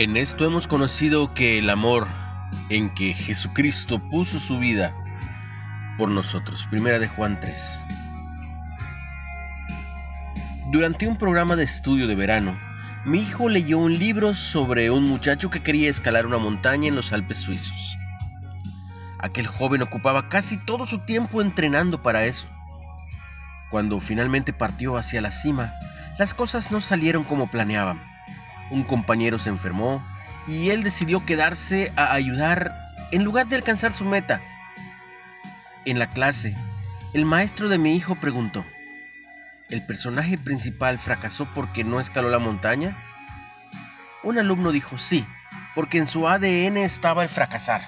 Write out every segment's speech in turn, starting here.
En esto hemos conocido que el amor en que Jesucristo puso su vida por nosotros. Primera de Juan 3. Durante un programa de estudio de verano, mi hijo leyó un libro sobre un muchacho que quería escalar una montaña en los Alpes suizos. Aquel joven ocupaba casi todo su tiempo entrenando para eso. Cuando finalmente partió hacia la cima, las cosas no salieron como planeaban. Un compañero se enfermó y él decidió quedarse a ayudar en lugar de alcanzar su meta. En la clase, el maestro de mi hijo preguntó, ¿El personaje principal fracasó porque no escaló la montaña? Un alumno dijo sí, porque en su ADN estaba el fracasar.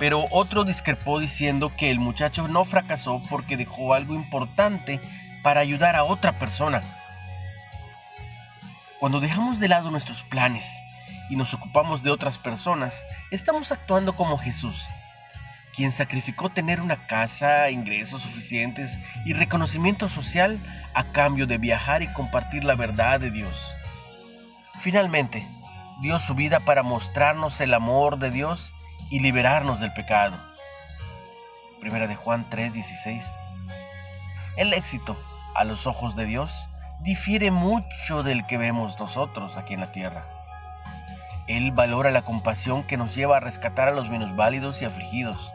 Pero otro discrepó diciendo que el muchacho no fracasó porque dejó algo importante para ayudar a otra persona. Cuando dejamos de lado nuestros planes y nos ocupamos de otras personas, estamos actuando como Jesús, quien sacrificó tener una casa, ingresos suficientes y reconocimiento social a cambio de viajar y compartir la verdad de Dios. Finalmente, dio su vida para mostrarnos el amor de Dios y liberarnos del pecado. Primera de Juan 3:16. El éxito, a los ojos de Dios, difiere mucho del que vemos nosotros aquí en la tierra. Él valora la compasión que nos lleva a rescatar a los minusválidos y afligidos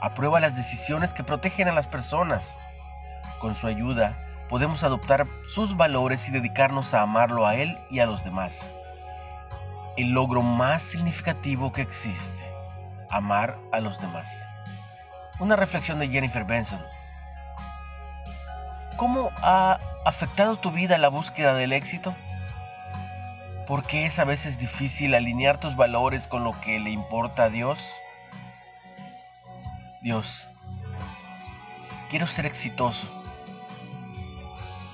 aprueba las decisiones que protegen a las personas. Con su ayuda, podemos adoptar sus valores y dedicarnos a amarlo a Él y a los demás. El logro más significativo que existe, amar a los demás. Una reflexión de Jennifer Benson. ¿Cómo ha afectado tu vida la búsqueda del éxito? ¿Por qué es a veces difícil alinear tus valores con lo que le importa a Dios? Dios, quiero ser exitoso,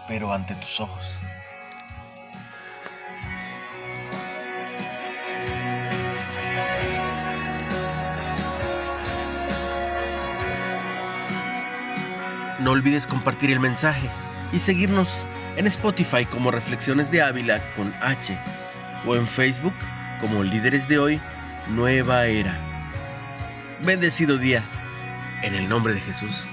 pero ante tus ojos. No olvides compartir el mensaje y seguirnos en Spotify como Reflexiones de Ávila con H o en Facebook como Líderes de Hoy Nueva Era. Bendecido día. En el nombre de Jesús.